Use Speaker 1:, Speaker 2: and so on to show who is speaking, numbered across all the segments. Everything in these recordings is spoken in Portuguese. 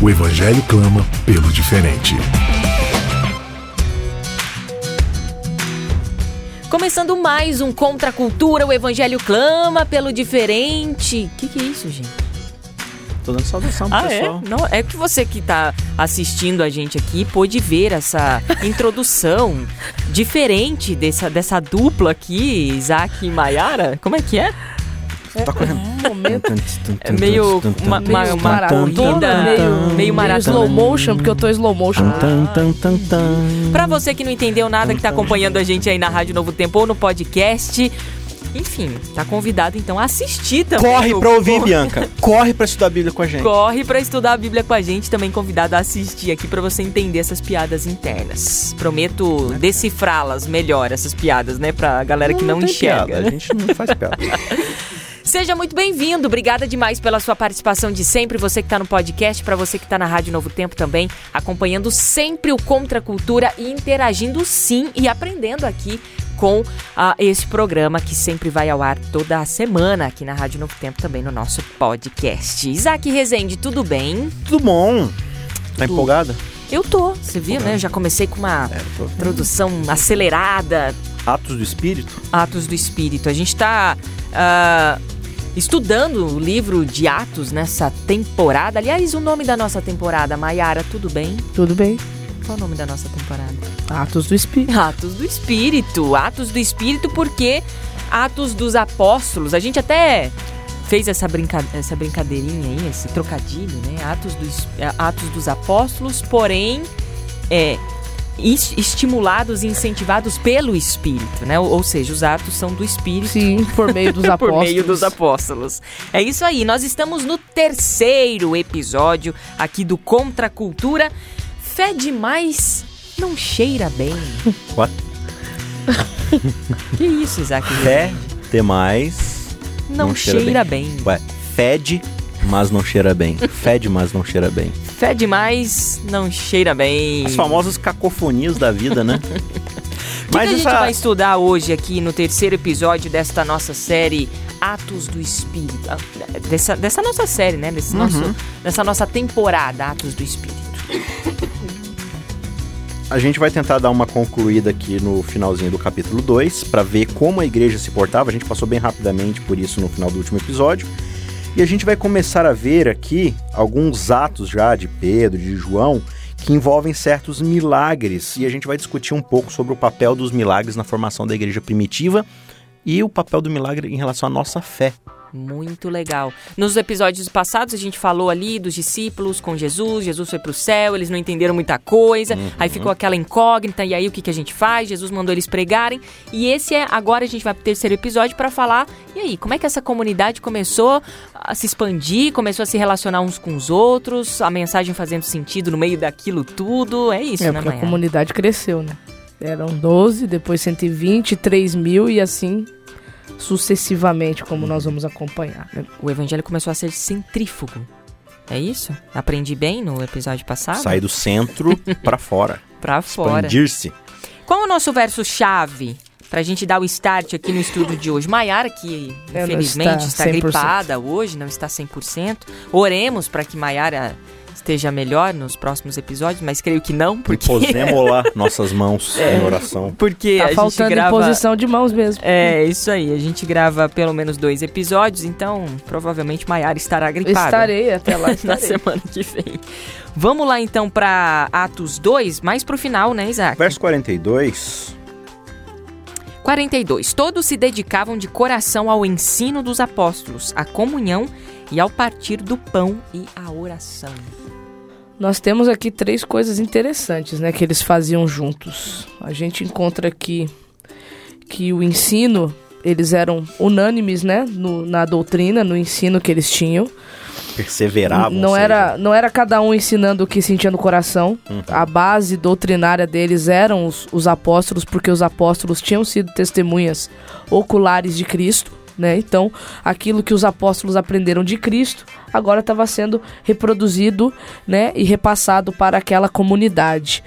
Speaker 1: O Evangelho clama pelo diferente.
Speaker 2: Começando mais um Contra a Cultura, o Evangelho clama pelo diferente. O que, que é isso, gente?
Speaker 3: Tô dando saudação pro
Speaker 2: Ah,
Speaker 3: pessoal.
Speaker 2: é? Não, é que você que tá assistindo a gente aqui pôde ver essa introdução diferente dessa, dessa dupla aqui, Isaac e Mayara. Como é que é?
Speaker 3: Tá correndo.
Speaker 4: Um momento
Speaker 2: É meio uma, uma,
Speaker 4: meio
Speaker 2: uma
Speaker 4: maratona,
Speaker 2: corrida,
Speaker 4: meio,
Speaker 2: meio maratona.
Speaker 4: slow motion, porque eu tô slow motion.
Speaker 2: Pra você que não entendeu nada, que tá acompanhando a gente aí na Rádio Novo Tempo ou no podcast, enfim, tá convidado então a assistir também.
Speaker 3: Corre pra ouvir, Bianca. Corre pra estudar a Bíblia com a gente.
Speaker 2: Corre pra estudar a Bíblia com a gente, também convidado a assistir aqui pra você entender essas piadas internas. Prometo decifrá-las melhor, essas piadas, né, pra galera que não,
Speaker 3: tem
Speaker 2: enxerga.
Speaker 3: piada, A gente não faz piada.
Speaker 2: Seja muito bem-vindo. Obrigada demais pela sua participação de sempre. Você que está no podcast, para você que está na Rádio Novo Tempo também, acompanhando sempre o Contra a Cultura e interagindo sim e aprendendo aqui com ah, esse programa que sempre vai ao ar toda a semana aqui na Rádio Novo Tempo também no nosso podcast. Isaac Rezende, tudo bem?
Speaker 3: Tudo bom? Tá empolgada?
Speaker 2: Eu tô, você viu, né? Já comecei com uma
Speaker 3: É, tô.
Speaker 2: introdução acelerada,
Speaker 3: Atos do Espírito?
Speaker 2: Atos do Espírito. A gente está estudando o livro de Atos nessa temporada. Aliás, o nome da nossa temporada, Maiara, tudo bem?
Speaker 4: Tudo bem.
Speaker 2: Qual o nome da nossa temporada?
Speaker 4: Atos do Espírito.
Speaker 2: Atos do Espírito. Atos do Espírito, porque Atos dos Apóstolos. A gente até fez essa, brinca essa brincadeirinha aí, esse trocadilho, né? Atos, dos é, Atos dos Apóstolos, porém, é, estimulados e incentivados pelo Espírito, né? Ou, ou seja, os atos são do Espírito.
Speaker 4: Sim, por meio dos
Speaker 2: Por
Speaker 4: apóstolos.
Speaker 2: meio dos apóstolos. É isso aí, nós estamos no terceiro episódio aqui do Contra a Cultura. Fé demais não cheira bem.
Speaker 3: What?
Speaker 2: Que isso, Isaac?
Speaker 3: Fé demais.
Speaker 2: não,
Speaker 3: não
Speaker 2: cheira,
Speaker 3: cheira
Speaker 2: bem.
Speaker 3: Ué, fede, mas não cheira bem. Fede, mas não cheira bem.
Speaker 2: Fé demais não cheira bem.
Speaker 3: As famosas cacofonias da vida, né?
Speaker 2: O que, que a gente vai estudar hoje aqui no terceiro episódio desta nossa série Atos do Espírito? Dessa, dessa nossa série, né? Desse
Speaker 3: Uhum.
Speaker 2: nosso, dessa nossa temporada Atos do Espírito.
Speaker 3: A gente vai tentar dar uma concluída aqui no finalzinho do capítulo 2 para ver como a igreja se portava. A gente passou bem rapidamente por isso no final do último episódio. E a gente vai começar a ver aqui alguns atos já de Pedro, de João, que envolvem certos milagres. E a gente vai discutir um pouco sobre o papel dos milagres na formação da igreja primitiva e o papel do milagre em relação à nossa fé.
Speaker 2: Muito legal. Nos episódios passados a gente falou ali dos discípulos com Jesus, Jesus foi pro céu, eles não entenderam muita coisa, aí ficou aquela incógnita, e aí o que, que a gente faz? Jesus mandou eles pregarem, e esse é, agora a gente vai pro terceiro episódio para falar, e aí, como é que essa comunidade começou a se expandir, começou a se relacionar uns com os outros, a mensagem fazendo sentido no meio daquilo tudo, é isso,
Speaker 4: É,
Speaker 2: né,
Speaker 4: porque a comunidade cresceu, né? Eram 12, depois 120, 3 mil e assim sucessivamente, como nós vamos acompanhar. né?
Speaker 2: O evangelho começou a ser centrífugo, é isso? Aprendi bem no episódio passado?
Speaker 3: Sair do centro para fora,
Speaker 2: Pra fora.
Speaker 3: expandir-se.
Speaker 2: Qual é o nosso verso-chave pra gente dar o start aqui no estudo de hoje? Maiara, que infelizmente
Speaker 4: está
Speaker 2: está,
Speaker 4: 100%.
Speaker 2: gripada hoje, não está 100%. Oremos para que Maiara esteja melhor nos próximos episódios, mas creio que não, porque,
Speaker 3: posemos lá nossas mãos em oração.
Speaker 2: porque
Speaker 4: Tá
Speaker 2: a gente
Speaker 4: faltando
Speaker 2: grava...
Speaker 4: imposição de mãos mesmo.
Speaker 2: É, isso aí. A gente grava pelo menos dois episódios, então provavelmente Maiara estará gripada.
Speaker 4: Estarei até lá.
Speaker 2: na
Speaker 4: Estarei.
Speaker 2: semana que vem. Vamos lá então para Atos 2, mais pro final, né, Isaac?
Speaker 3: Verso 42.
Speaker 2: 42. Todos se dedicavam de coração ao ensino dos apóstolos, à comunhão e ao partir do pão e à oração.
Speaker 4: Nós temos aqui três coisas interessantes, né, que eles faziam juntos. A gente encontra aqui que o ensino, eles eram unânimes, né, no- na doutrina, no ensino que eles tinham.
Speaker 3: perseveravam.
Speaker 4: Não
Speaker 3: seja,
Speaker 4: era, não era cada um ensinando o que sentia no coração.
Speaker 3: Uhum.
Speaker 4: A base doutrinária deles eram os, os apóstolos, porque os apóstolos tinham sido testemunhas oculares de Cristo. Né? Então, aquilo que os apóstolos aprenderam de Cristo agora estava sendo reproduzido né? e repassado para aquela comunidade.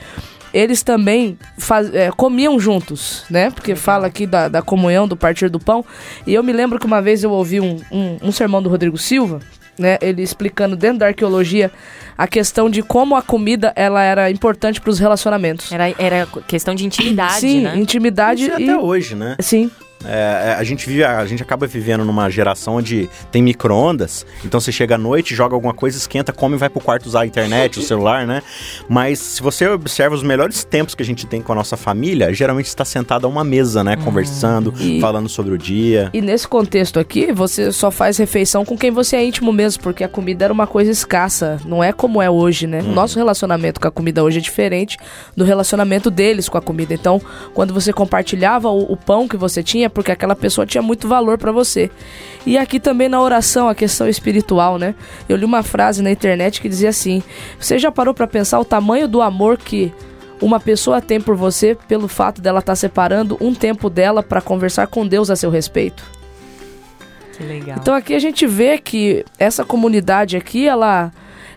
Speaker 4: Eles também faz- é, comiam juntos, né? Porque fala aqui da, da comunhão, do partir do pão. E eu me lembro que uma vez eu ouvi um, um, um sermão do Rodrigo Silva, né? Ele explicando dentro da arqueologia a questão de como a comida ela era importante para os relacionamentos.
Speaker 2: Era, era questão de intimidade,
Speaker 4: Sim,
Speaker 2: né?
Speaker 4: intimidade
Speaker 3: Isso é
Speaker 4: e
Speaker 3: até hoje, né?
Speaker 4: sim,
Speaker 3: É, é, a gente vive, a gente acaba vivendo numa geração onde tem micro-ondas, então você chega à noite, joga alguma coisa, esquenta, come e vai pro quarto usar a internet, o celular, né? Mas se você observa os melhores tempos que a gente tem com a nossa família, geralmente está sentado a uma mesa, né? Conversando,
Speaker 4: E-
Speaker 3: falando sobre o dia.
Speaker 4: E nesse contexto aqui, você só faz refeição com quem você é íntimo mesmo, porque a comida era uma coisa escassa, não é como é hoje, né? O nosso relacionamento com a comida hoje é diferente do relacionamento deles com a comida. Então, quando você compartilhava o, o pão que você tinha, porque aquela pessoa tinha muito valor pra você. E aqui também na oração, a questão espiritual, né? Eu li uma frase na internet que dizia assim: Você já parou pra pensar o tamanho do amor que uma pessoa tem por você pelo fato dela estar separando um tempo dela pra conversar com Deus a seu respeito?
Speaker 2: Que legal.
Speaker 4: Então aqui a gente vê que essa comunidade aqui, ela,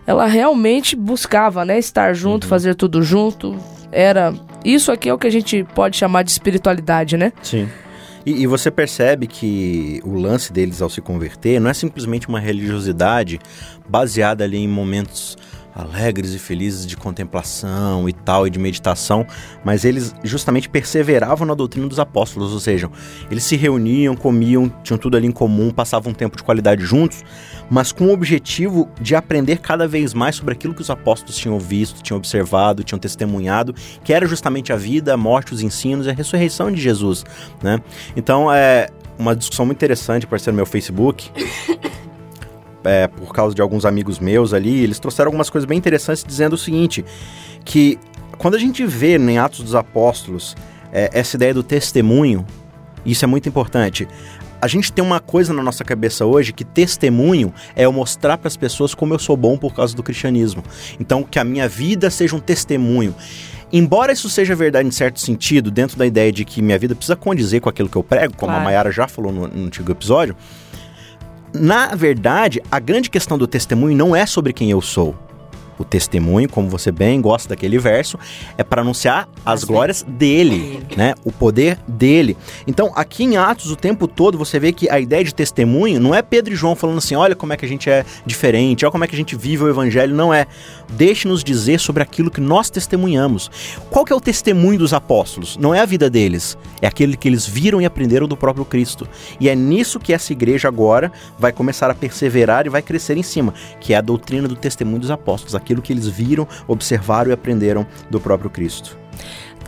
Speaker 4: ela realmente buscava, né, estar junto, fazer tudo junto. Era isso aqui é o que a gente pode chamar de espiritualidade, né?
Speaker 3: Sim. E, e você percebe que o lance deles ao se converter não é simplesmente uma religiosidade baseada ali em momentos alegres e felizes de contemplação e tal, e de meditação, mas eles justamente perseveravam na doutrina dos apóstolos, ou seja, eles se reuniam, comiam, tinham tudo ali em comum, passavam um tempo de qualidade juntos, mas com o objetivo de aprender cada vez mais sobre aquilo que os apóstolos tinham visto, tinham observado, tinham testemunhado, que era justamente a vida, a morte, os ensinos e a ressurreição de Jesus, né? Então, é uma discussão muito interessante, parceiro no meu Facebook, é, por causa de alguns amigos meus ali, eles trouxeram algumas coisas bem interessantes dizendo o seguinte, que quando a gente vê em Atos dos Apóstolos é, essa ideia do testemunho, isso é muito importante. A gente tem uma coisa na nossa cabeça hoje que testemunho é eu mostrar para as pessoas como eu sou bom por causa do cristianismo. Então, que a minha vida seja um testemunho. Embora isso seja verdade em certo sentido, dentro da ideia de que minha vida precisa condizer com aquilo que eu prego, como a
Speaker 2: Claro.
Speaker 3: Mayara já falou no, no antigo episódio, na verdade, a grande questão do testemunho não é sobre quem eu sou. O testemunho, como você bem gosta daquele verso, é para anunciar as
Speaker 2: As
Speaker 3: glórias dele, né? O poder dele. Então, aqui em Atos, o tempo todo, você vê que a ideia de testemunho não é Pedro e João falando assim: olha como é que a gente é diferente, olha como é que a gente vive o evangelho. Não é. Deixe-nos dizer sobre aquilo que nós testemunhamos. Qual que é o testemunho dos apóstolos? Não é a vida deles, é aquele que eles viram e aprenderam do próprio Cristo. E é nisso que essa igreja agora vai começar a perseverar e vai crescer em cima, que é a doutrina do testemunho dos apóstolos, aquilo que eles viram, observaram e aprenderam do próprio Cristo.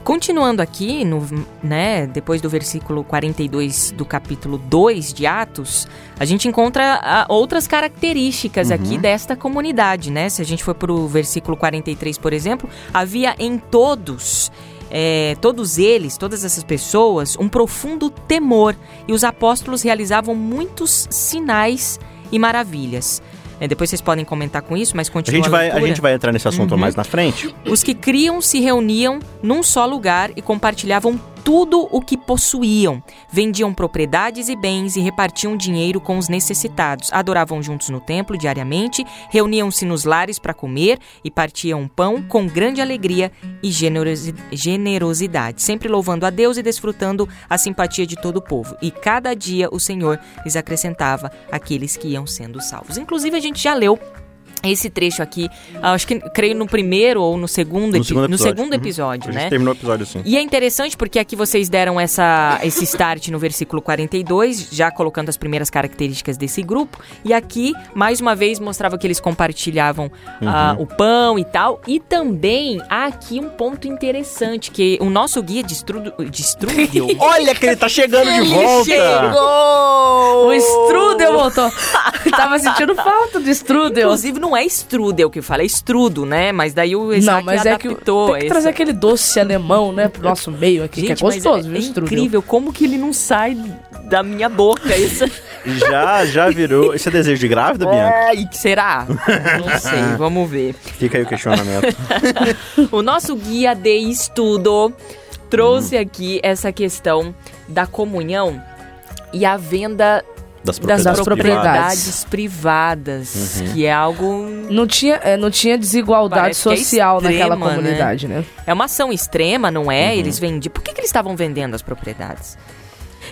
Speaker 2: Continuando aqui, no, né, depois do versículo 42 do capítulo 2 de Atos, a gente encontra ah, outras características aqui desta comunidade, né? Se a gente for para o versículo 43, por exemplo, havia em todos, é, todos eles, todas essas pessoas, um profundo temor, e os apóstolos realizavam muitos sinais e maravilhas. É, depois vocês podem comentar com isso, mas
Speaker 3: A
Speaker 2: continua
Speaker 3: gente, vai, a gente vai entrar nesse assunto mais na frente.
Speaker 2: Os que criam se reuniam num só lugar e compartilhavam tudo o que possuíam. Vendiam propriedades e bens e repartiam dinheiro com os necessitados. Adoravam juntos no templo diariamente, reuniam-se nos lares para comer e partiam pão com grande alegria e generosi- generosidade, sempre louvando a Deus e desfrutando a simpatia de todo o povo. E cada dia o Senhor lhes acrescentava aqueles que iam sendo salvos. Inclusive, a gente já leu esse trecho aqui, acho que creio no primeiro ou no segundo,
Speaker 3: No
Speaker 2: epi-
Speaker 3: segundo
Speaker 2: no
Speaker 3: episódio.
Speaker 2: segundo
Speaker 3: Uhum.
Speaker 2: episódio,
Speaker 3: A gente
Speaker 2: né?
Speaker 3: terminou o episódio assim.
Speaker 2: E é interessante porque aqui vocês deram essa, esse start no versículo 42, já colocando as primeiras características desse grupo. E aqui, mais uma vez, mostrava que eles compartilhavam ah,
Speaker 3: Uhum.
Speaker 2: o pão e tal. E também há aqui um ponto interessante, que o nosso guia de estudo... De estudo
Speaker 3: Olha que ele tá chegando de
Speaker 2: Ele
Speaker 3: volta!
Speaker 2: chegou!
Speaker 4: O strudel voltou. Tava sentindo falta do strudel.
Speaker 2: Inclusive, não é strudel que fala, é estrudo, né? Mas daí o Isaac
Speaker 4: Não, mas é que
Speaker 2: adaptou
Speaker 4: tem que
Speaker 2: esse-
Speaker 4: trazer aquele doce alemão, né, pro nosso meio aqui,
Speaker 2: Gente,
Speaker 4: que é
Speaker 2: mas
Speaker 4: gostoso,
Speaker 2: é,
Speaker 4: viu,
Speaker 2: é incrível como que ele não sai da minha boca. Isso.
Speaker 3: Já, já virou. Isso é desejo de grávida, Bianca?
Speaker 2: É, e será? Não sei, vamos ver.
Speaker 3: Fica aí o questionamento.
Speaker 2: O nosso guia de estudo trouxe aqui essa questão da comunhão e a venda
Speaker 3: Das
Speaker 2: das
Speaker 3: propriedades,
Speaker 2: propriedades
Speaker 3: privadas.
Speaker 2: privadas, que é algo
Speaker 4: Não tinha, é, não tinha desigualdade
Speaker 2: Parece é
Speaker 4: social naquela
Speaker 2: extrema, né?
Speaker 4: comunidade, né?
Speaker 2: é uma ação extrema, não é? Eles vendiam. Por que, que eles estavam vendendo as propriedades?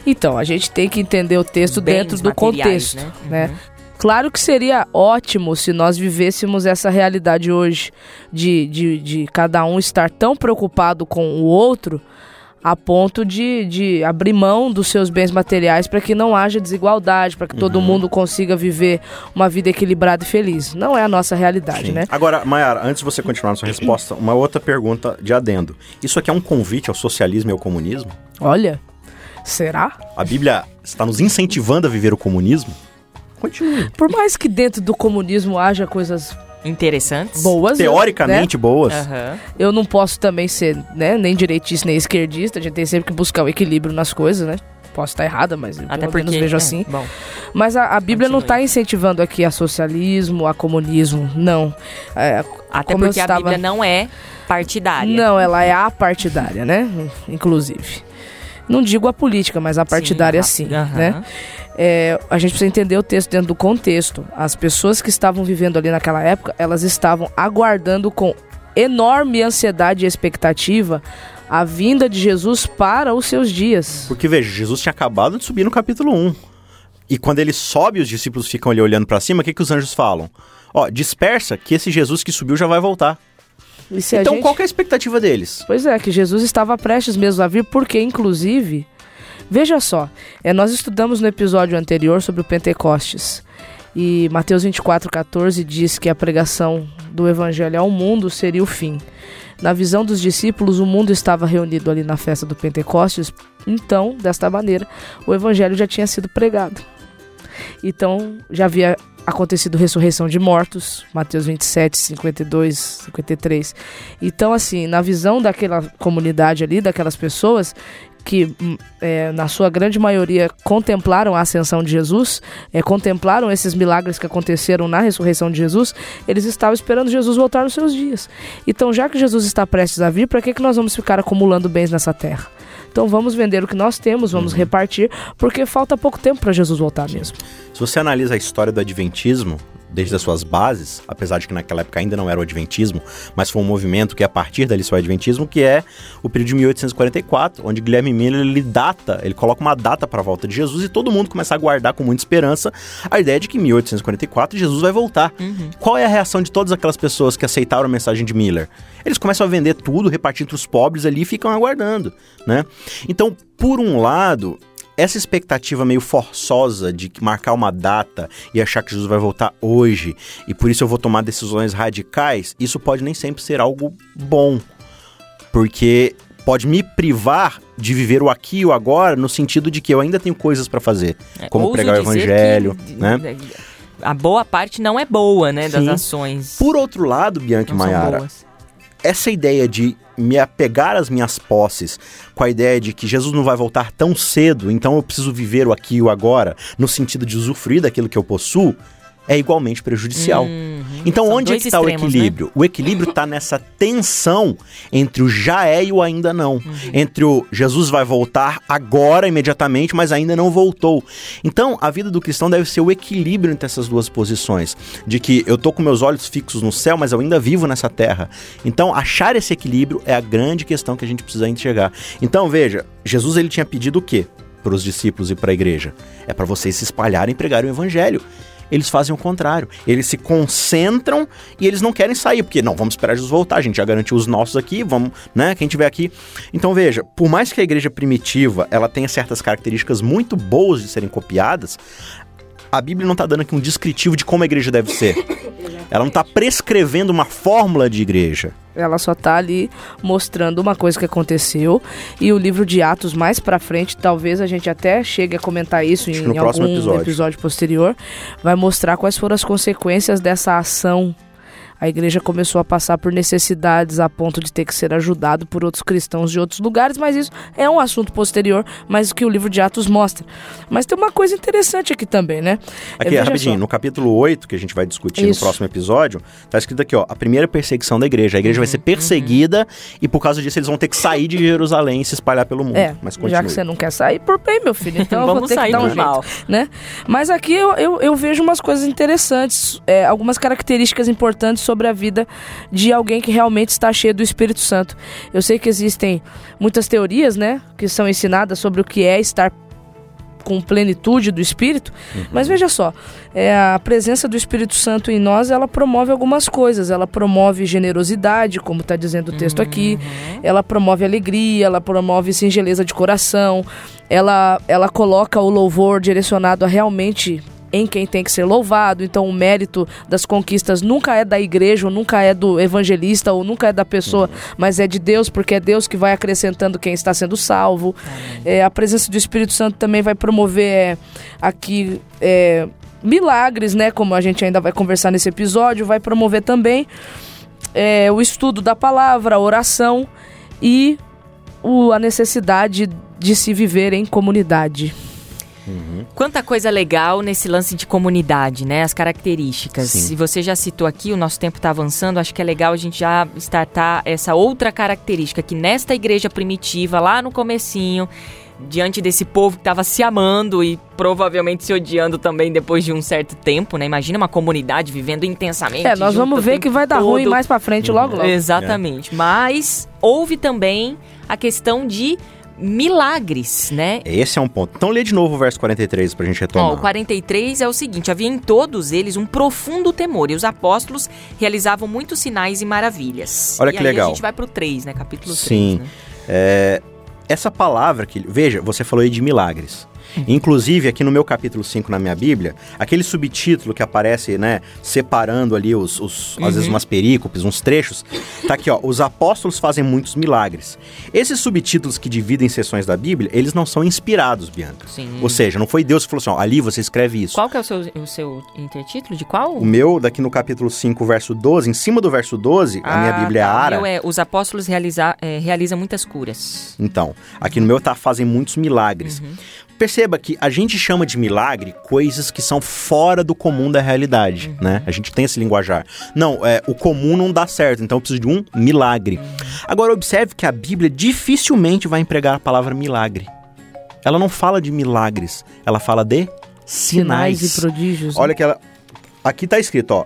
Speaker 4: Então, a gente tem que entender o texto
Speaker 2: Bens
Speaker 4: dentro do contexto,
Speaker 2: né?
Speaker 4: né?
Speaker 2: Uhum.
Speaker 4: Claro que seria ótimo se nós vivêssemos essa realidade hoje de, de, de cada um estar tão preocupado com o outro a ponto de, de abrir mão dos seus bens materiais para que não haja desigualdade, para que
Speaker 3: Uhum.
Speaker 4: todo mundo consiga viver uma vida equilibrada e feliz. Não é a nossa realidade,
Speaker 3: Sim.
Speaker 4: né?
Speaker 3: Agora, Mayara, antes de você continuar na sua resposta, uma outra pergunta de adendo. Isso aqui é um convite ao socialismo e ao comunismo?
Speaker 4: Olha, será?
Speaker 3: A Bíblia está nos incentivando a viver o comunismo? Continue.
Speaker 4: Por mais que dentro do comunismo haja coisas
Speaker 2: Interessantes.
Speaker 4: boas, né?
Speaker 3: Teoricamente boas.
Speaker 2: Aham.
Speaker 4: eu não posso também ser, né, nem direitista nem esquerdista, a gente tem sempre que buscar o equilíbrio nas coisas, né? Posso estar errada, mas
Speaker 2: Até
Speaker 4: pelo
Speaker 2: porque.
Speaker 4: menos vejo
Speaker 2: é,
Speaker 4: assim.
Speaker 2: Bom,
Speaker 4: Mas a, a Bíblia não
Speaker 2: Continue.
Speaker 4: está incentivando aqui a socialismo, a comunismo, não. É,
Speaker 2: até porque a
Speaker 4: estava-
Speaker 2: Bíblia não é partidária.
Speaker 4: Não, ela é apartidária, né? Inclusive. Não digo a política, mas a partidária sim,
Speaker 2: Aham.
Speaker 4: né? É, a gente precisa entender o texto dentro do contexto. As pessoas que estavam vivendo ali naquela época, elas estavam aguardando com enorme ansiedade e expectativa a vinda de Jesus para os seus dias.
Speaker 3: Porque, veja, Jesus tinha acabado de subir no capítulo 1. E quando ele sobe, os discípulos ficam ali olhando para cima, o que, que os anjos falam? Ó, dispersa que esse Jesus que subiu já vai voltar. Então,
Speaker 4: gente-
Speaker 3: qual que é a expectativa deles?
Speaker 4: Pois é, que Jesus estava prestes mesmo a vir, porque, inclusive, veja só, é, nós estudamos no episódio anterior sobre o Pentecostes. E Mateus 24, 14 diz que a pregação do evangelho ao mundo seria o fim. Na visão dos discípulos, o mundo estava reunido ali na festa do Pentecostes, então, desta maneira, o evangelho já tinha sido pregado. Então, já havia acontecido ressurreição de mortos, Mateus 27, 52, 53. Então, assim, na visão daquela comunidade ali, daquelas pessoas que, hum, é, na sua grande maioria, contemplaram a ascensão de Jesus, é, contemplaram esses milagres que aconteceram na ressurreição de Jesus, eles estavam esperando Jesus voltar nos seus dias. Então, já que Jesus está prestes a vir, para que, que nós vamos ficar acumulando bens nessa terra? Então vamos vender o que nós temos, vamos repartir, porque falta pouco tempo para Jesus voltar mesmo.
Speaker 3: Se você analisa a história do Adventismo, desde as suas bases, apesar de que naquela época ainda não era o Adventismo, mas foi um movimento que a partir dali foi o Adventismo, que é o período de 1844, onde Guilherme Miller ele data, ele coloca uma data para a volta de Jesus e todo mundo começa a aguardar com muita esperança a ideia de que em 1844 Jesus vai voltar. Qual é a reação de todas aquelas pessoas que aceitaram a mensagem de Miller? Eles começam a vender tudo, repartir entre os pobres ali e ficam aguardando, né? Então, por um lado, essa expectativa meio forçosa de marcar uma data e achar que Jesus vai voltar hoje e por isso eu vou tomar decisões radicais, isso pode nem sempre ser algo bom. Porque pode me privar de viver o aqui e o agora no sentido de que eu ainda tenho coisas para fazer,
Speaker 2: É,
Speaker 3: como
Speaker 2: ouso
Speaker 3: pregar o evangelho,
Speaker 2: que,
Speaker 3: né?
Speaker 2: A boa parte não é boa, né, das
Speaker 3: Sim.
Speaker 2: ações.
Speaker 3: Por outro lado, Bianca e
Speaker 2: boas.
Speaker 3: essa ideia de me apegar às minhas posses com a ideia de que Jesus não vai voltar tão cedo, então eu preciso viver o aqui e o agora, no sentido de usufruir daquilo que eu possuo, é igualmente prejudicial.
Speaker 2: Uhum.
Speaker 3: Então,
Speaker 2: São
Speaker 3: onde é que está o
Speaker 2: extremos, né?
Speaker 3: equilíbrio? O equilíbrio está nessa tensão entre o já é e o ainda não.
Speaker 2: Uhum.
Speaker 3: Entre o Jesus vai voltar agora, imediatamente, mas ainda não voltou. Então, a vida do cristão deve ser o equilíbrio entre essas duas posições. De que eu tô com meus olhos fixos no céu, mas eu ainda vivo nessa terra. Então, achar esse equilíbrio é a grande questão que a gente precisa enxergar. Então, veja, Jesus ele tinha pedido o quê? Para os discípulos e para a igreja? É para vocês se espalharem e pregarem o evangelho eles fazem o contrário. Eles se concentram e eles não querem sair, porque não, vamos esperar Jesus voltar, a gente já garantiu os nossos aqui, vamos, né, quem tiver aqui. Então veja, por mais que a igreja primitiva, ela tenha certas características muito boas de serem copiadas, a Bíblia não está dando aqui um descritivo de como a igreja deve ser. Ela não está prescrevendo uma fórmula de igreja.
Speaker 4: Ela só tá ali mostrando uma coisa que aconteceu e o livro de Atos mais pra frente, talvez a gente até chegue a comentar isso em, algum
Speaker 3: episódio.
Speaker 4: episódio posterior, vai mostrar quais foram as consequências dessa ação a igreja começou a passar por necessidades a ponto de ter que ser ajudado por outros cristãos de outros lugares, mas isso é um assunto posterior, mas que o livro de Atos mostra. Mas tem uma coisa interessante aqui também, né?
Speaker 3: Aqui,
Speaker 4: É, veja
Speaker 3: rapidinho,
Speaker 4: só.
Speaker 3: no capítulo 8, que a gente vai discutir
Speaker 4: Isso.
Speaker 3: no próximo episódio, tá escrito aqui, ó, a primeira perseguição da igreja. A igreja
Speaker 4: Uhum,
Speaker 3: vai ser perseguida e por causa disso eles vão ter que sair de Jerusalém e se espalhar pelo mundo.
Speaker 4: É,
Speaker 3: Mas
Speaker 4: já
Speaker 3: continue.
Speaker 4: que você não quer sair, por bem, meu filho. Então eu vou
Speaker 2: Vamos
Speaker 4: ter que
Speaker 2: sair
Speaker 4: dar um
Speaker 2: normal.
Speaker 4: jeito, né? Mas aqui eu, eu, eu vejo umas coisas interessantes, é, algumas características importantes sobre a vida de alguém que realmente está cheio do Espírito Santo. Eu sei que existem muitas teorias, né, que são ensinadas sobre o que é estar com plenitude do Espírito, mas veja só, é, a presença do Espírito Santo em nós, ela promove algumas coisas, ela promove generosidade, como está dizendo o texto aqui, ela promove alegria, ela promove singeleza de coração, ela, ela coloca o louvor direcionado a realmente em quem tem que ser louvado. Então, o mérito das conquistas nunca é da igreja, ou nunca é do evangelista, ou nunca é da pessoa, mas é de Deus, porque é Deus que vai acrescentando quem está sendo salvo. É, a presença do Espírito Santo também vai promover é, aqui. é, milagres, né? Como a gente ainda vai conversar nesse episódio, vai promover também é, o estudo da palavra, a oração e o- a necessidade de se viver em comunidade.
Speaker 2: Quanta coisa legal nesse lance de comunidade, né? As características.
Speaker 3: Sim.
Speaker 2: E você já citou aqui, o nosso tempo está avançando, acho que é legal a gente já startar essa outra característica, que nesta igreja primitiva, lá no comecinho, diante desse povo que estava se amando e provavelmente se odiando também depois de um certo tempo, né? Imagina uma comunidade vivendo intensamente.
Speaker 4: É, nós
Speaker 2: junto
Speaker 4: vamos ver que vai dar
Speaker 2: todo.
Speaker 4: ruim mais pra frente logo logo.
Speaker 2: Exatamente. Mas houve também a questão de milagres, né?
Speaker 3: Esse é um ponto. Então lê de novo o verso 43 pra gente retomar.
Speaker 2: Ó, o 43 é o seguinte: havia em todos eles um profundo temor, e os apóstolos realizavam muitos sinais e maravilhas.
Speaker 3: Olha
Speaker 2: e
Speaker 3: que
Speaker 2: aí
Speaker 3: legal.
Speaker 2: A gente vai pro 3, né? Capítulo 3.
Speaker 3: Sim.
Speaker 2: Né?
Speaker 3: É, essa palavra que. Veja, você falou aí de milagres. Inclusive, aqui no meu capítulo 5 na minha Bíblia, aquele subtítulo que aparece, né, separando ali os, os às vezes umas perícopes, uns trechos, tá aqui, ó, os apóstolos fazem muitos milagres. Esses subtítulos que dividem seções da Bíblia, eles não são inspirados, Bianca.
Speaker 2: Sim.
Speaker 3: Ou seja, não foi Deus que falou assim, ó, ali você escreve isso.
Speaker 2: Qual que é o seu, o seu intertítulo? De qual?
Speaker 3: O meu, daqui no capítulo 5, verso 12, em cima do verso 12, a minha
Speaker 2: Ah,
Speaker 3: Bíblia é
Speaker 2: tá. O
Speaker 3: Ara.
Speaker 2: meu é, os apóstolos realiza, é, realizam muitas curas.
Speaker 3: Então, aqui no meu tá fazem muitos milagres. Perceba que a gente chama de milagre coisas que são fora do comum da realidade, né? A gente tem esse linguajar. Não, é, o comum não dá certo, então eu preciso de um milagre. Agora observe que a Bíblia dificilmente vai empregar a palavra milagre. Ela não fala de milagres, ela fala de sinais.
Speaker 4: Sinais e prodígios. né?
Speaker 3: Olha que ela. Aqui tá escrito, ó.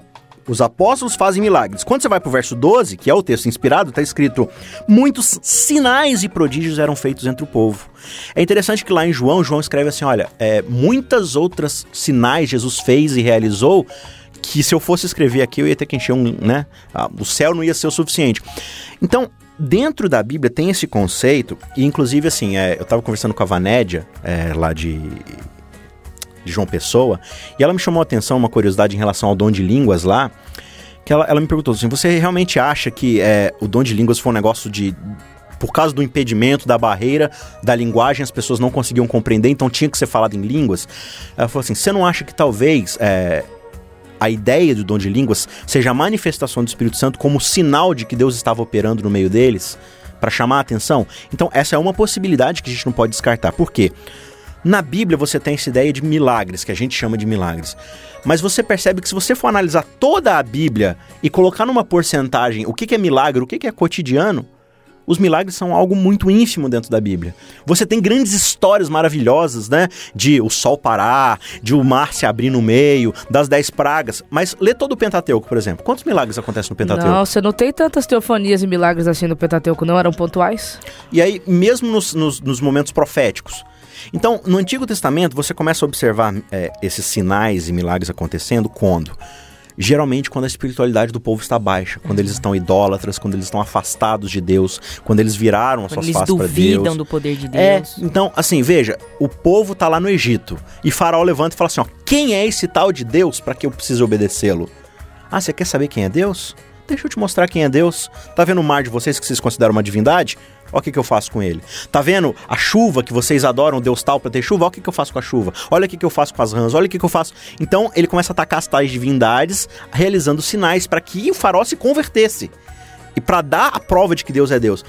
Speaker 3: Os apóstolos fazem milagres. Quando você vai pro verso 12, que é o texto inspirado, tá escrito: muitos sinais e prodígios eram feitos entre o povo. É interessante que lá em João, João escreve assim: olha, é, muitas outras sinais Jesus fez e realizou. Que se eu fosse escrever aqui, eu ia ter que encher um, né? ah, o céu não ia ser o suficiente. Então, dentro da Bíblia tem esse conceito, e inclusive assim, é, eu tava conversando com a Vanédia, é, lá de de João Pessoa, e ela me chamou a atenção uma curiosidade em relação ao dom de línguas lá, que ela, ela me perguntou assim, você realmente acha que é, o dom de línguas foi um negócio de... Por causa do impedimento, da barreira da linguagem, as pessoas não conseguiam compreender, então tinha que ser falado em línguas. Ela falou assim, você não acha que talvez é, a ideia do dom de línguas seja a manifestação do Espírito Santo como sinal de que Deus estava operando no meio deles, para chamar a atenção? Então essa é uma possibilidade que a gente não pode descartar. Por quê? Na Bíblia você tem essa ideia de milagres, que a gente chama de milagres. Mas você percebe que se você for analisar toda a Bíblia e colocar numa porcentagem o que é milagre, o que é cotidiano, os milagres são algo muito ínfimo dentro da Bíblia. Você tem grandes histórias maravilhosas, né? De o sol parar, de o mar se abrir no meio, das dez pragas. Mas lê todo o Pentateuco, por exemplo. Quantos milagres acontecem no Pentateuco?
Speaker 4: Você não tem tantas teofanias e milagres assim no Pentateuco, não? Eram pontuais?
Speaker 3: E aí, mesmo nos, nos- nos momentos proféticos. Então, no Antigo Testamento, você começa a observar é, esses sinais e milagres acontecendo quando? Geralmente quando a espiritualidade do povo está baixa, quando eles estão idólatras, quando eles estão afastados de Deus, quando eles viraram as
Speaker 2: Quando
Speaker 3: suas faces para
Speaker 2: duvidam
Speaker 3: Deus.
Speaker 2: do poder de
Speaker 3: É,
Speaker 2: Deus.
Speaker 3: então, assim, veja, o povo tá lá no Egito e Faraó levanta e fala assim: ó, quem é esse tal de Deus para que eu precise obedecê-lo? Ah, você quer saber quem é Deus? Deixa eu te mostrar quem é Deus. Tá vendo o mar de vocês que vocês consideram uma divindade? Olha o que, que eu faço com ele. Tá vendo a chuva que vocês adoram, Deus tal para ter chuva? Olha o que, que eu faço com a chuva. Olha o que, que eu faço com as rãs. Olha o que, que eu faço. Então ele começa a atacar as tais divindades, realizando sinais para que o faraó se convertesse e para dar a prova de que Deus é Deus.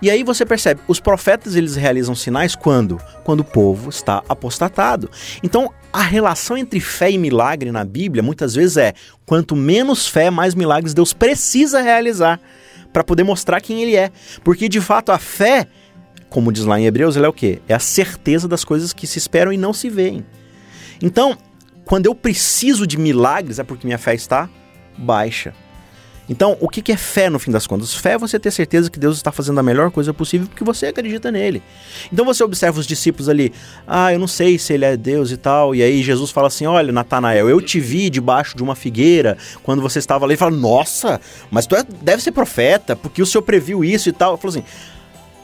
Speaker 3: E aí você percebe, os profetas eles realizam sinais quando? Quando o povo está apostatado. Então, a relação entre fé e milagre na Bíblia muitas vezes é quanto menos fé, mais milagres Deus precisa realizar para poder mostrar quem ele é. Porque de fato a fé, como diz lá em Hebreus, ela é o quê? É a certeza das coisas que se esperam e não se veem. Então, quando eu preciso de milagres, é porque minha fé está baixa. Então, o que é fé no fim das contas? Fé é você ter certeza que Deus está fazendo a melhor coisa possível porque você acredita nele. Então você observa os discípulos ali, ah, eu não sei se ele é Deus e tal. E aí Jesus fala assim: olha, Natanael, eu te vi debaixo de uma figueira quando você estava ali. E fala, nossa, mas tu é, deve ser profeta, porque o senhor previu isso e tal. Eu falo assim: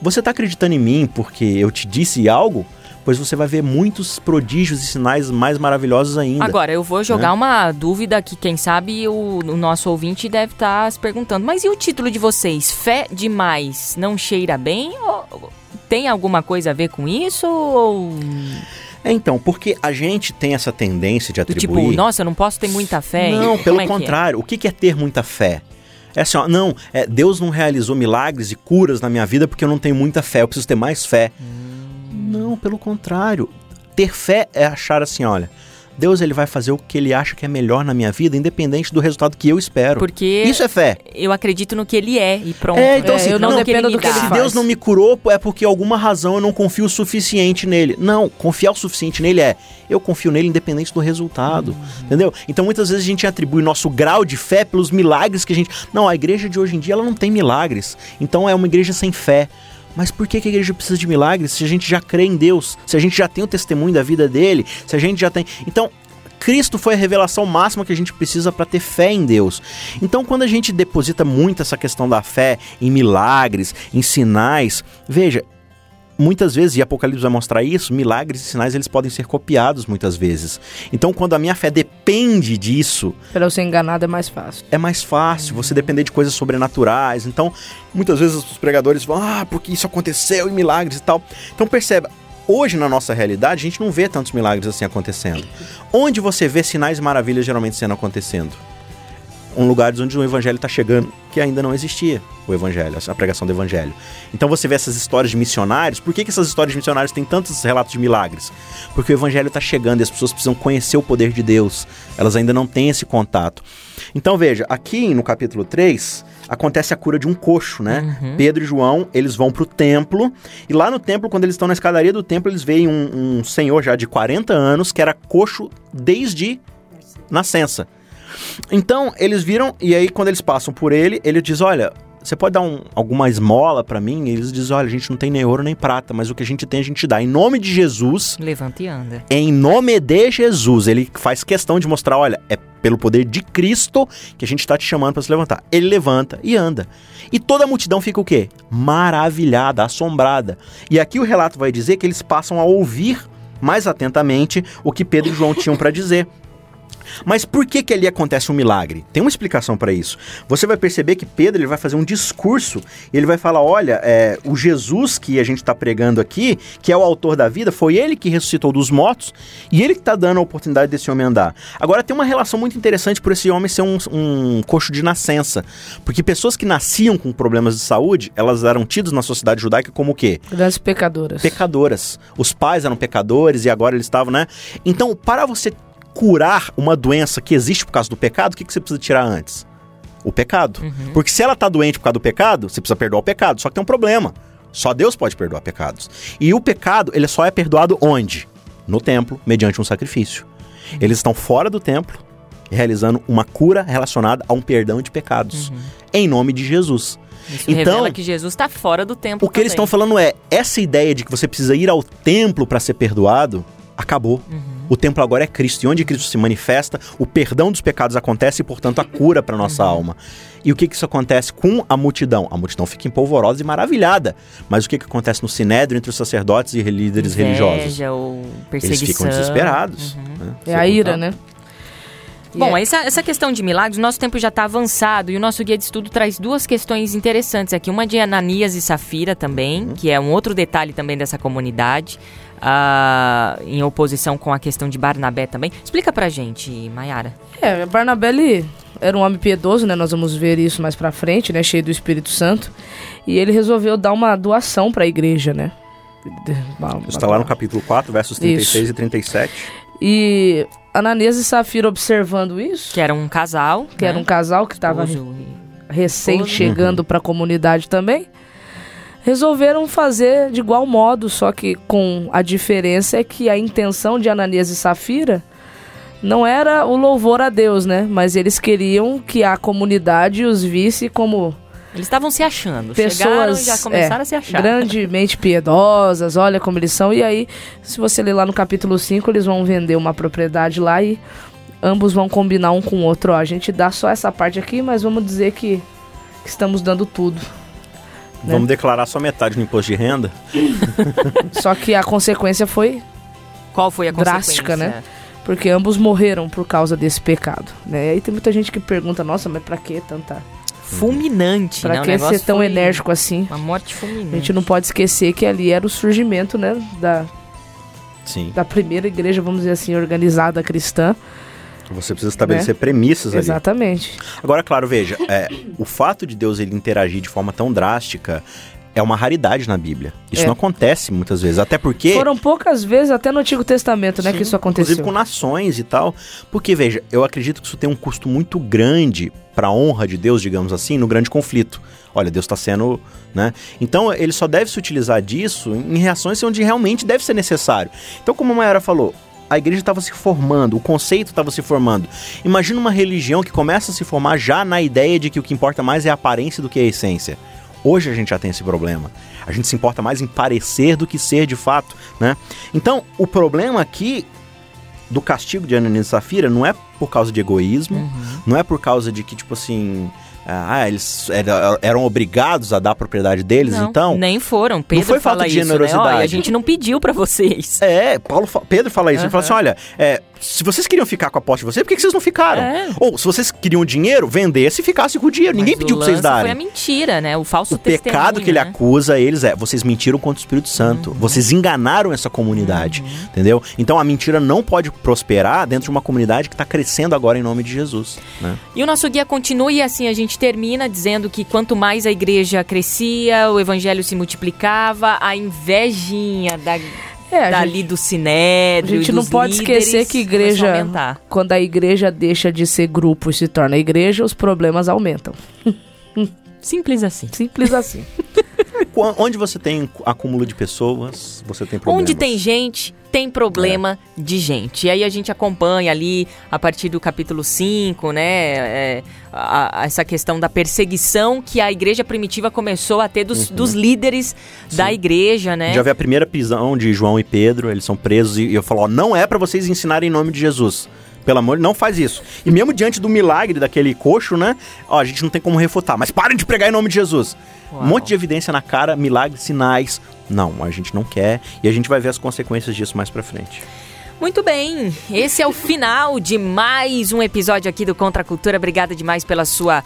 Speaker 3: você está acreditando em mim porque eu te disse algo? Pois você vai ver muitos prodígios e sinais mais maravilhosos ainda.
Speaker 2: Agora, eu vou jogar né? uma dúvida que, quem sabe, o, o nosso ouvinte deve estar tá se perguntando. Mas e o título de vocês? Fé demais não cheira bem? Ou tem alguma coisa a ver com isso? Ou...
Speaker 3: É, então, porque a gente tem essa tendência de tipo, atribuir...
Speaker 2: tipo, nossa, eu não posso ter muita fé.
Speaker 3: Não, pelo é, é contrário. É? O que é ter muita fé? É assim, ó, não, é, Deus não realizou milagres e curas na minha vida porque eu não tenho muita fé, eu preciso ter mais fé. Hum. Não, pelo contrário. Ter fé é achar assim, olha, Deus ele vai fazer o que ele acha que é melhor na minha vida, independente do resultado que eu espero.
Speaker 2: Porque
Speaker 3: isso é fé.
Speaker 2: Eu acredito no que ele é e pronto.
Speaker 3: É, então assim,
Speaker 2: é,
Speaker 3: eu não, não dependo do que ele Se Deus não me curou, é porque alguma razão eu não confio o suficiente nele. Não, confiar o suficiente nele é eu confio nele independente do resultado, uhum. entendeu? Então muitas vezes a gente atribui nosso grau de fé pelos milagres que a gente. Não, a igreja de hoje em dia ela não tem milagres. Então é uma igreja sem fé. Mas por que, a igreja precisa de milagres se a gente já crê em Deus? Se a gente já tem o testemunho da vida dele? Se a gente já tem. Então, Cristo foi a revelação máxima que a gente precisa para ter fé em Deus. Então, quando a gente deposita muito essa questão da fé em milagres, em sinais, veja, muitas vezes, e Apocalipse vai mostrar isso, milagres e sinais eles podem ser copiados muitas vezes. Então, quando a minha fé depende disso.
Speaker 4: Para eu ser enganado é mais fácil.
Speaker 3: É mais fácil, você depender de coisas sobrenaturais. Então, muitas vezes os pregadores vão, ah, porque isso aconteceu e milagres e tal. Então, perceba, hoje na nossa realidade a gente não vê tantos milagres assim acontecendo. Onde você vê sinais e maravilhas geralmente sendo acontecendo? Um lugares onde o evangelho está chegando que ainda não existia o evangelho, a pregação do evangelho. Então você vê essas histórias de missionários. Por que, que essas histórias de missionários têm tantos relatos de milagres? Porque o evangelho está chegando e as pessoas precisam conhecer o poder de Deus. Elas ainda não têm esse contato. Então veja, aqui no capítulo 3 acontece a cura de um coxo, né? Uhum. Pedro e João, eles vão para o templo e lá no templo, quando eles estão na escadaria do templo, eles veem um, um senhor já de 40 anos que era coxo desde nascença. Então, eles viram, e aí quando eles passam por ele, ele diz: Olha, você pode dar um, alguma esmola para mim? E eles dizem: Olha, a gente não tem nem ouro nem prata, mas o que a gente tem a gente dá. Em nome de Jesus.
Speaker 2: Levanta e anda.
Speaker 3: Em nome de Jesus. Ele faz questão de mostrar: olha, é pelo poder de Cristo que a gente está te chamando para se levantar. Ele levanta e anda. E toda a multidão fica o quê? Maravilhada, assombrada. E aqui o relato vai dizer que eles passam a ouvir mais atentamente o que Pedro e João tinham para dizer. Mas por que que ali acontece um milagre? Tem uma explicação para isso. Você vai perceber que Pedro ele vai fazer um discurso e ele vai falar: olha, é, o Jesus que a gente está pregando aqui, que é o autor da vida, foi ele que ressuscitou dos mortos e ele que está dando a oportunidade desse homem andar. Agora tem uma relação muito interessante por esse homem ser um, um coxo de nascença, porque pessoas que nasciam com problemas de saúde, elas eram tidas na sociedade judaica como o quê?
Speaker 4: Das pecadoras.
Speaker 3: Pecadoras. Os pais eram pecadores e agora eles estavam, né? Então, para você curar uma doença que existe por causa do pecado, o que, que você precisa tirar antes? O pecado. Uhum. Porque se ela tá doente por causa do pecado, você precisa perdoar o pecado. Só que tem um problema. Só Deus pode perdoar pecados. E o pecado, ele só é perdoado onde? No templo, mediante um sacrifício. Uhum. Eles estão fora do templo, realizando uma cura relacionada a um perdão de pecados. Uhum. Em nome de Jesus.
Speaker 2: Isso então, revela que Jesus está fora do templo.
Speaker 3: O que também. eles estão falando é: essa ideia de que você precisa ir ao templo para ser perdoado, acabou. Uhum. O templo agora é Cristo. E onde Cristo se manifesta, o perdão dos pecados acontece e, portanto, a cura para nossa uhum. alma. E o que, que isso acontece com a multidão? A multidão fica empolvorosa e maravilhada. Mas o que, que acontece no sinédrio entre os sacerdotes e líderes
Speaker 2: Inveja,
Speaker 3: religiosos?
Speaker 2: Ou perseguição.
Speaker 3: Eles ficam desesperados. Uhum.
Speaker 4: Né? É a ira, né?
Speaker 2: Bom, essa, essa questão de milagres, nosso tempo já está avançado e o nosso guia de estudo traz duas questões interessantes aqui. Uma de Ananias e Safira também,
Speaker 4: Uhum.
Speaker 2: que é um outro detalhe também dessa comunidade, ah, em oposição com a questão de Barnabé também. Explica pra gente, Mayara.
Speaker 4: É, Barnabé ele era um homem piedoso, né? Nós vamos ver isso mais pra frente, né? Cheio do Espírito Santo. E ele resolveu dar uma doação pra igreja, né?
Speaker 3: Isso está lá no capítulo 4, versos 36 e 37.
Speaker 4: E Ananias e Safira observando isso,
Speaker 2: Que era um casal.
Speaker 4: que era um casal que estava
Speaker 2: esposo
Speaker 4: recém
Speaker 2: esposa.
Speaker 4: chegando para a comunidade também, resolveram fazer de igual modo, só que com a diferença é que a intenção de Ananias e Safira não era o louvor a Deus, né? Mas eles queriam que a comunidade os visse como
Speaker 2: Eles estavam se achando. Chegaram
Speaker 4: pessoas
Speaker 2: e já começaram
Speaker 4: é,
Speaker 2: a se achar.
Speaker 4: grandemente piedosas, olha como eles são. E aí, se você ler lá no capítulo 5, eles vão vender uma propriedade lá e ambos vão combinar um com o outro. Ó, a gente dá só essa parte aqui, mas vamos dizer que, que estamos dando tudo. Né?
Speaker 3: Vamos declarar só metade no imposto de renda?
Speaker 4: Só que a consequência foi
Speaker 2: Qual foi a
Speaker 4: Drástica,
Speaker 2: consequência?
Speaker 4: né? porque ambos morreram por causa desse pecado. Né? E aí tem muita gente que pergunta, nossa, mas pra que tanta.
Speaker 2: Fulminante,
Speaker 4: Pra
Speaker 2: né?
Speaker 4: Que ser tão enérgico assim?
Speaker 2: Uma morte fulminante.
Speaker 4: A gente não pode esquecer que ali era o surgimento, né, da,
Speaker 3: Sim.
Speaker 4: da primeira igreja, vamos dizer assim, organizada cristã.
Speaker 3: Você precisa estabelecer premissas ali.
Speaker 4: Exatamente.
Speaker 3: Agora, claro, veja, é, o fato de Deus ele interagir de forma tão drástica é uma raridade na Bíblia. Isso
Speaker 4: É.
Speaker 3: não acontece muitas vezes, até porque
Speaker 4: Foram poucas vezes, até no Antigo Testamento, né,
Speaker 3: Sim,
Speaker 4: que isso aconteceu.
Speaker 3: Inclusive com nações e tal. Porque, veja, eu acredito que isso tem um custo muito grande para a honra de Deus, digamos assim, no grande conflito. Olha, Deus está sendo, né? Então, ele só deve se utilizar disso em reações onde realmente deve ser necessário. Então, como a Mayara falou, a igreja estava se formando, o conceito estava se formando. Imagina uma religião que começa a se formar já na ideia de que o que importa mais é a aparência do que a essência. Hoje a gente já tem esse problema. A gente se importa mais em parecer do que ser de fato, né? Então, o problema aqui do castigo de Ananias e Safira não é por causa de egoísmo,
Speaker 2: Uhum.
Speaker 3: não é por causa de que, tipo assim, ah, eles era- eram obrigados a dar a propriedade deles,
Speaker 2: Não,
Speaker 3: então...
Speaker 2: nem foram. Pedro
Speaker 3: foi falta de
Speaker 2: isso, né?
Speaker 3: generosidade.
Speaker 2: Olha, a gente não pediu pra vocês.
Speaker 3: É, Paulo, Pedro fala isso. Ele fala assim: olha, é, se vocês queriam ficar com a posse de vocês, por que, vocês não ficaram?
Speaker 2: É.
Speaker 3: Ou se vocês queriam dinheiro, vendesse e ficasse com o dinheiro. Ninguém
Speaker 2: Mas
Speaker 3: pediu
Speaker 2: o
Speaker 3: pra vocês
Speaker 2: lance Foi a
Speaker 3: darem.
Speaker 2: mentira, né? O falso
Speaker 3: O pecado que ele
Speaker 2: né?
Speaker 3: acusa eles é: vocês mentiram contra o Espírito Santo.
Speaker 2: Uhum.
Speaker 3: Vocês enganaram essa comunidade. Entendeu? Então a mentira não pode prosperar dentro de uma comunidade que está crescendo agora em nome de Jesus. Né?
Speaker 2: E o nosso guia continua e assim a gente termina dizendo que quanto mais a igreja crescia, o evangelho se multiplicava, a invejinha da,
Speaker 4: É, a
Speaker 2: dali
Speaker 4: gente,
Speaker 2: do
Speaker 4: a
Speaker 2: sinédrio
Speaker 4: gente
Speaker 2: e
Speaker 4: não pode esquecer que
Speaker 2: a
Speaker 4: igreja, quando a igreja deixa de ser grupo e se torna igreja, os problemas aumentam.
Speaker 2: Simples assim.
Speaker 4: Simples assim.
Speaker 3: Onde você tem acúmulo de pessoas, você tem problemas.
Speaker 2: Onde tem gente, tem problema
Speaker 3: É.
Speaker 2: de gente. E aí a gente acompanha ali, a partir do capítulo 5, né, é, a- a- essa questão da perseguição que a igreja primitiva começou a ter dos, dos líderes da
Speaker 3: Uhum. Sim.
Speaker 2: igreja, né?
Speaker 3: Já vê a primeira prisão de João e Pedro, eles são presos e eu falo, ó, não é pra vocês ensinarem em nome de Jesus. Pelo amor, não faz isso. E mesmo diante do milagre daquele coxo, né? Ó, a gente não tem como refutar, mas parem de pregar em nome de Jesus.
Speaker 2: Uau.
Speaker 3: Um monte de evidência na cara, milagres, sinais. Não, a gente não quer e a gente vai ver as consequências disso mais pra frente.
Speaker 2: Muito bem, esse é o final de mais um episódio aqui do Contra a Cultura. Obrigada demais pela sua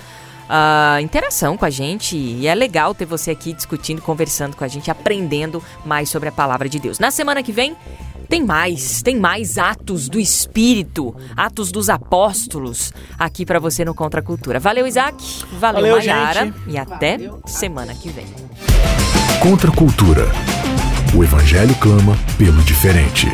Speaker 2: ah, interação com a gente. E é legal ter você aqui discutindo, conversando com a gente, aprendendo mais sobre a palavra de Deus. Na semana que vem. Tem mais, tem mais atos do Espírito, atos dos apóstolos aqui pra você no Contra a Cultura. Valeu, Isaac. Valeu,
Speaker 3: Valeu,
Speaker 2: Mayara.
Speaker 3: gente.
Speaker 2: E até semana que vem.
Speaker 1: Contra a cultura. O Evangelho clama pelo diferente.